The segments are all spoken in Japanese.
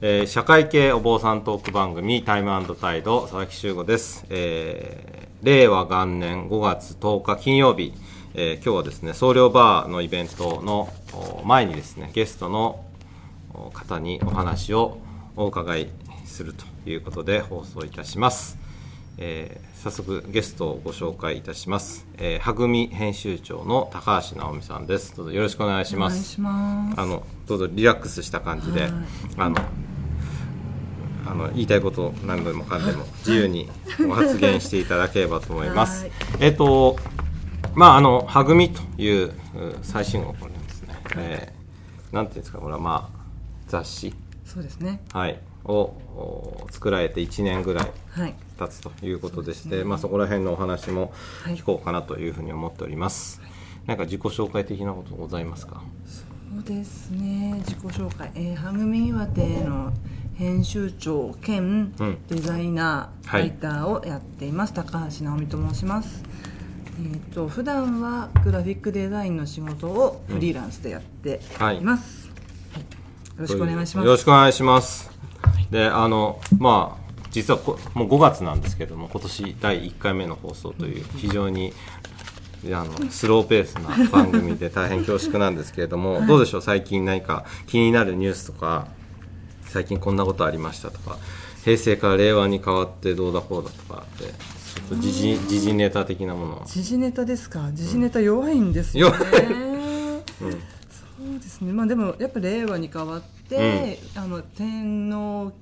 えー社会系お坊さんトーク番組タイムタイド佐々木修吾です、えー令和元年5月10日金曜日、えー今日はですね総領バーのイベントの前にですねゲストの方にお話をお伺いするということで放送いたします、えー早速ゲストをご紹介いたします、えー、はぐみ編集長の高橋直美さんです。どうぞよろしくお願いします。ます。あのどうぞリラックスした感じで、はい。あのあの言いたいこと何でもかんでも自由にご発言していただければと思います。はい。えっとまああのはぐみというう最新号これですね。えーなんていうんですかこれはまあ雑誌。そうですね。はいをお作られて1年ぐらいはい。経つということでしてそうですね。まあそこら辺のお話もはい。聞こうかなというふうに思っております。なんか自己紹介的なことございますか？そうですね。自己紹介、えー、はぐみ岩手の編集長兼うん。デザイナー、はいライターをやっています。高橋直美と申します。えっ、と普段はグラフィックデザインの仕事をフリーランスでやっています、はい。よろしくお願いします。よろしくお願いします。で、あの、まあ、実はこもう5月なんですけども、今年第1回目の放送という非常に。あのスローペースな番組で大変恐縮なんですけれども、どうでしょう？最近何か気になるニュースとか最近こんなことありましたとか平成から令和に変わってどうだこうだとかってちょっと時事時事ネタ的なものは時事ネタですか？時事ネタ弱いんですよね、そうですね。まあでもやっぱ令和に変わって、あの天皇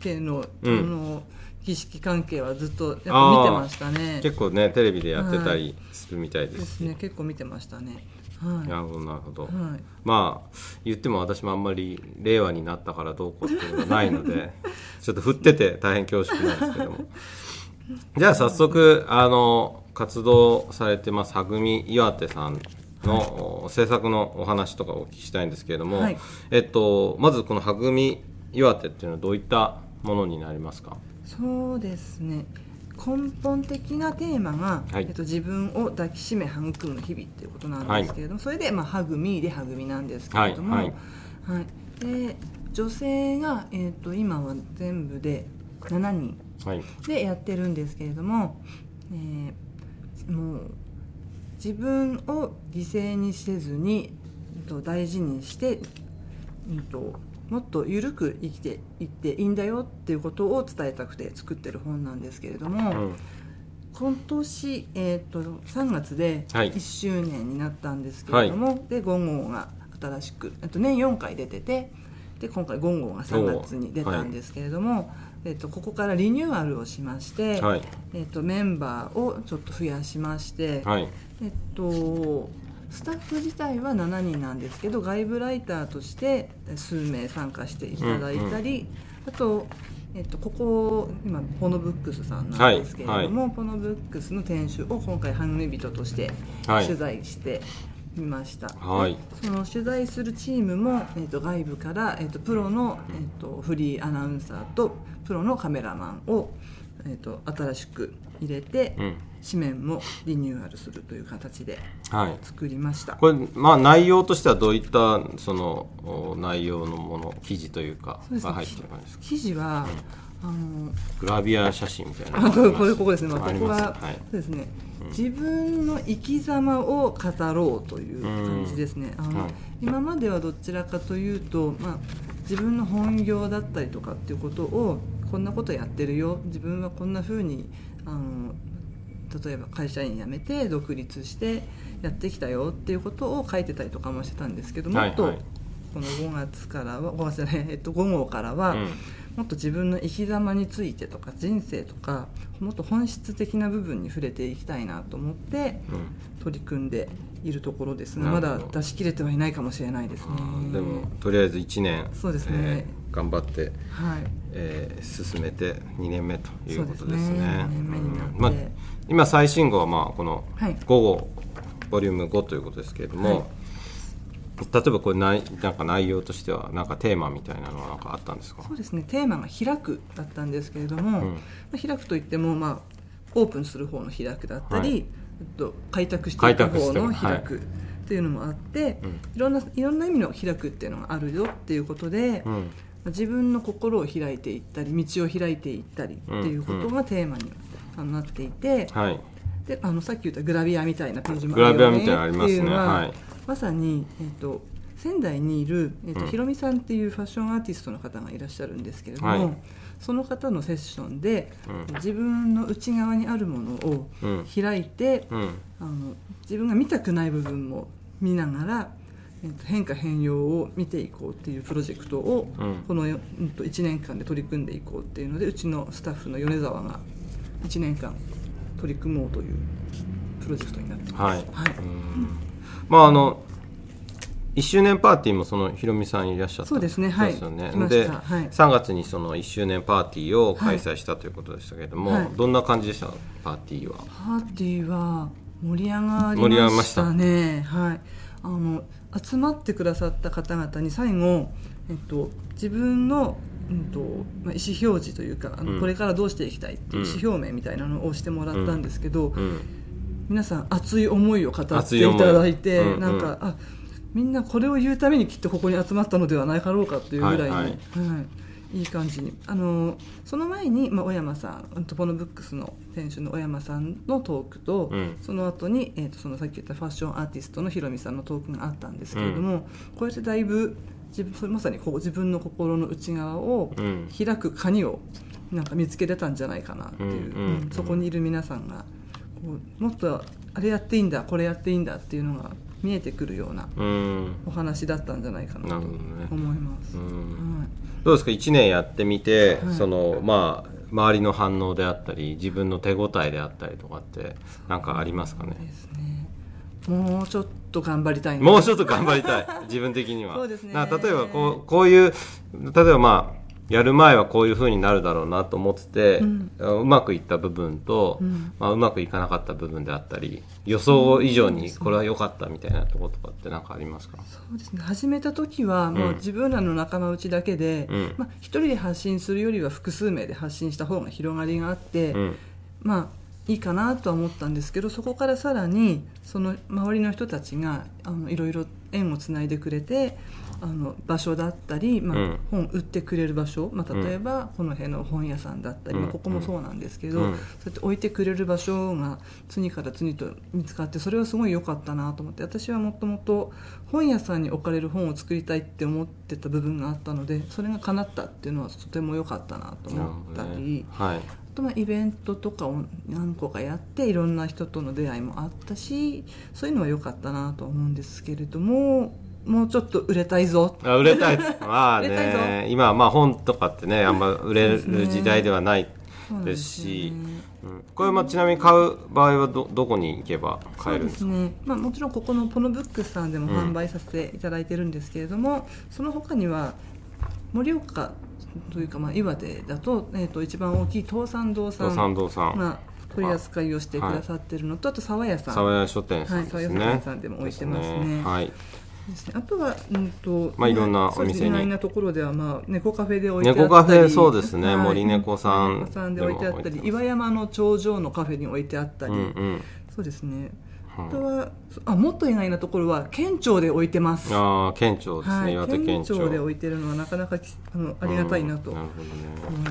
家の,、うんあの儀式関係はずっとやっぱ見てましたね。結構ねテレビでやってたりするみたいでです。すね結構見てましたね。はい。なるほどなるほど、はい。まあ言っても私もあんまり令和になったからどうこうっていうのがないので ちょっと振ってて大変恐縮なんですけども。じゃあ早速あの活動されてますはぐみ岩手さんの、お制作のお話とかお聞きしたいんですけれども、はい。えっと、まずこのはぐみ岩手っていうのはどういったものになりますか？そうですね。根本的なテーマが、はい。えっと、自分を抱きしめ育む日々っていうことなんですけれども、それで、まあ、はぐみではぐみなんですけれども、ははい。い。で女性が、えっと、今は全部で7人はい。でやってるんですけれども、えーもう自分を犠牲にせずに、えっと、大事にして、うんと、もっと緩く生きていっていいんだよっていうことを伝えたくて作ってる本なんですけれども、うん。今年、えー、と3月ではい。1周年になったんですけれども、で5号が新しくえっと年4回出ててで今回5号が3月に出たんですけれども、えっとここからリニューアルをしまして、はい。えっとメンバーをちょっと増やしまして、はい。えっとスタッフ自体は7人なんですけど外部ライターとして数名参加していただいたり、あと、えっと、ここ今ポノブックスさんなんですけれども、ポノブックスの店主を今回ハング人としてはい。取材してみました、はい。でその取材するチームも、えっと、外部から、えっと、プロの、えっと、フリーアナウンサーとプロのカメラマンを、えっと、新しく入れて、うん。紙面もリニューアルするという形ではい。作りました。これまあ内容としてはどういったそのお内容のもの記事というかそうですね。が入ってる感じですか？記事は、あのグラビア写真みたいなあこれこれここですね、まあ、ここは、そうですね、自分の生き様を語ろうという感じですね、あのはい。今まではどちらかというと、まあ、自分の本業だったりとかっていうことをこんなことやってるよ。自分はこんな風にあの例えば会社員辞めて独立してやってきたよっていうことを書いてたりとかもしてたんですけどもっと、はいはい。この5月からは5月じゃない、えっと、5号からは、うんもっと自分の生き様についてとか人生とかもっと本質的な部分に触れていきたいなと思ってうん。取り組んでいるところですがなるほど。まだ出し切れてはいないかもしれないですね。でもとりあえず1年そうですね。えー頑張って、はい。えー進めて2年目ということですね。今最新号はまあこのはい。5号、ボリューム5ということですけれども、はい例えばこれないなんか内容としてはなんかテーマみたいなのはなんかあったんですか？そうですね。テーマが「開く」だったんですけれども、うん。まあ開くといっても、まあ、オープンする方の開くだったり、はい。と、開拓してい開く方の開くっていうのもあって、うん。いろんないろんな意味の開くっていうのがあるよっていうことで、うん。自分の心を開いていったり道を開いていったりっていうことがテーマになっていて、はい。であのさっき言ったグラビアみたいなページもグラビアよね。っていうのははいまさに、えっと仙台にいる、えっとうん。ひろみさんっていうファッションアーティストの方がいらっしゃるんですけれども、はい。その方のセッションで、うん。自分の内側にあるものをうん。開いて、うん。あの自分が見たくない部分も見ながら、えっと変化変容を見ていこうっていうプロジェクトを、うん。この、うんと1年間で取り組んでいこうっていうのでうちのスタッフの米沢が1年間取り組もうというプロジェクトになっています。はい、はい。うんまああの1周年パーティーもそのひろみさんいらっしゃったそうですね。はい。ですよねで、た。はい。3月にその1周年パーティーを開催したということでしたけれども、はい。どんな感じでした？パーティーは。パーティーは盛り上が盛りました。たね。はい。あの集まってくださった方々に最後、えっと自分のうんとまあ、意思表示というかあの、うん。これからどうしていきたいっていう意思表明みたいなのをしてもらったんですけど、うん皆さん熱い思いを語って熱いただいて、うんうん。なんかあみんなこれを言うためにきっとここに集まったのではないかろうかっていうぐらいに、ははい。いはい。い、い感じに。あのその前に、まあ、小山さんトポノブックスの店主の小山さんのトークと、うん。その後に、えー、とそのさっき言ったファッションアーティストのひろみさんのトークがあったんですけれども、こうやってだいぶ自分まさにこう自分の心の内側をうん。開く鍵をなんか見つけれたんじゃないかなっていう、うんうん。うんそこにいる皆さんがもっとあれやっていいんだこれやっていいんだっていうのが見えてくるようなうん。お話だったんじゃないかなと思います。うん。はい。どうですか？1年やってみて、はい。そのまあ周りの反応であったり自分の手応えであったりとかって何かありますかね？ね。もうちょっと頑張りたいなもうちょっと頑張りたい。自分的には。そうですね。例えばこうこういう例えばまあやる前はこういう風になるだろうなと思ってて、うまくいった部分と、うん。まあ、うまくいかなかった部分であったり予想以上にこれは良かったみたいなところとかって何かありますか、そうですね。始めた時はもう自分らの仲間内だけで、うん。まあ、一人で発信するよりは複数名で発信した方が広がりがあって、うん。まあいいかなとは思ったんですけどそこからさらにその周りの人たちがあのいろいろ縁をつないでくれてあの場所だったり、まあうん。本売ってくれる場所、まあ、例えばこの辺の本屋さんだったり、うん。まあ、ここもそうなんですけど、うん。そうやって置いてくれる場所が次から次と見つかってそれはすごい良かったなと思って私はもともと本屋さんに置かれる本を作りたいって思ってた部分があったのでそれが叶ったっていうのはとても良かったなと思ったり。ね。はい。あとまあイベントとかを何個かやっていろんな人との出会いもあったしそういうのは良かったなと思うんですけれどももうちょっと売れたいぞ。あ売れたい。まあね。今はまあ本とかってねあんま売れる時代ではないですすしよね。うん。これまあちなみに買う場合はどどこに行けば買えるんですか？ね、まあ、もちろんここのポノブックスさんでもうん販売させていただいてるんですけれども、その他には盛岡というかまあ岩手だと,、えー、と一番大きい東山堂さん。三堂さん、まあ、取り扱いをしてくださってるのと、あと沢屋さん。沢屋書店さんですね、はい。沢屋書店さんでも置いてますね。はいですね、あとは、うんとまあいろんなお店にそうですね意外なところでは、まあ、猫カフェで置いてあったり。猫カフェそうですね。森猫さんさんで置いてあったり。岩山の頂上のカフェに置いてあったり、うんうん。そうですね。うん。あとはあもっと意外なところは県庁で置いてます。ああ県庁ですね、はい、岩手県県庁庁で置いてるのはなかなかきあのありがたいなと思い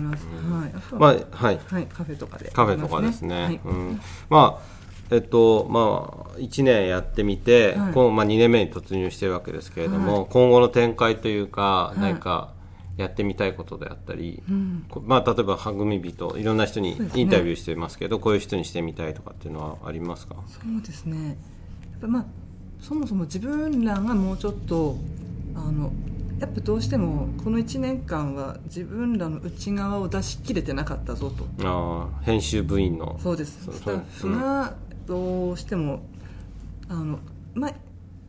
ます、はい、あとは、まあはい。はい、カフェとかで。カフェとかですね、はい。うん、まあえっとまあ1年やってみて、はい。このまあ、2年目に突入してるわけですけれども、は今後の展開というか、い。何かやってみたいことであったり、うん。こまあ、例えば育み人いろんな人にインタビューしてますけどこういう人にしてみたいとかっていうのはありますか？そうですね。やっぱまあそもそも自分らがもうちょっとあのやっぱどうしてもこの1年間は自分らの内側を出し切れてなかったぞと。あー編集部員の。そうです。そう。スタッフがどうしてもあのまあ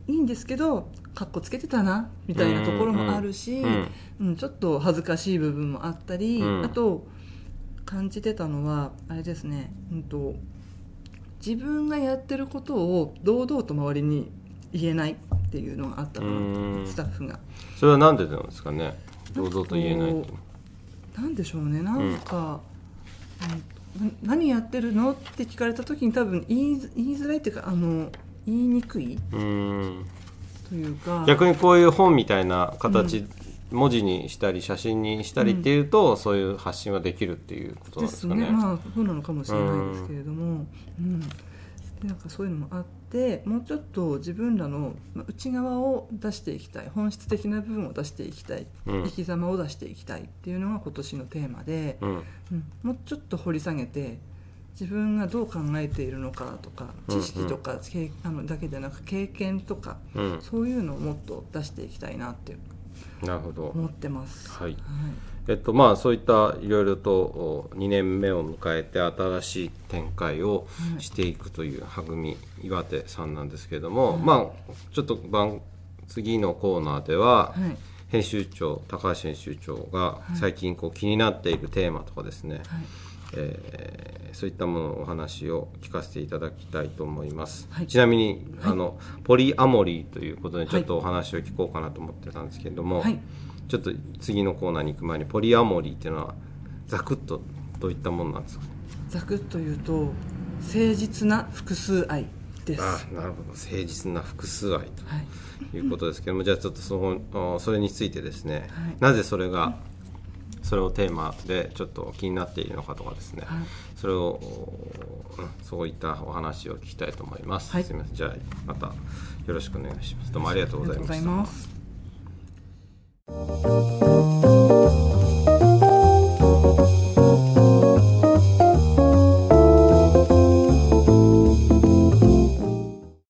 いいんですけどかっこつけてたなみたいなところもあるし、うんうんちょっと恥ずかしい部分もあったり、うん。あと感じてたのはあれですね、うん、と自分がやってることを堂々と周りに言えないっていうのがあったかなうん。スタッフが。それはなんでなんですかね堂々と言えないと。なんでしょうねなんか、うん何やってるの？って聞かれた時に多分言い言いづらいっていうかあの言いにくいうん。というか。逆にこういう本みたいな形、文字にしたり写真にしたりっていうと、そういう発信はできるっていうことなんでですすかね。ね。まあそうなのかもしれないですけれども、うん。でなんかそういうのもあってもうちょっと自分らのまあ内側を出していきたい本質的な部分を出していきたい、うん。生き様を出していきたいっていうのが今年のテーマで、うん。うん。もうちょっと掘り下げて自分がどう考えているのかとかうん知識とか、経あのだけでなく経験とかうん、そういうのをもっと出していきたいなってなるほど。思ってます。はい。はいえっとまあそういったいろいろとお2年目を迎えて新しい展開をはい。していくというはぐみ岩手さんなんですけれども、はい。まあちょっと番次のコーナーでは、はい。編集長高橋編集長が最近こう気になっているテーマとかですね、はい。えーそういったもののお話を聞かせていただきたいと思います、はい。ちなみに、はい。あのポリアモリーということでちょっとお話を聞こうかなと思ってたんですけれども、はいちょっと次のコーナーに行く前にポリアモリーっていうのはざくっとどういったものなんですか？ざくっと言うと誠実な複数愛です。あなるほど。誠実な複数愛はいということですけどもじゃあちょっとそのあそれについてですね、はい。なぜそれがそれをテーマでちょっと気になっているのかとかですね、はい。それをうんそういったお話を聞きたいと思います、はい。すみません。じゃあまたよろしくお願いします。どうもありがとうございました Thank you.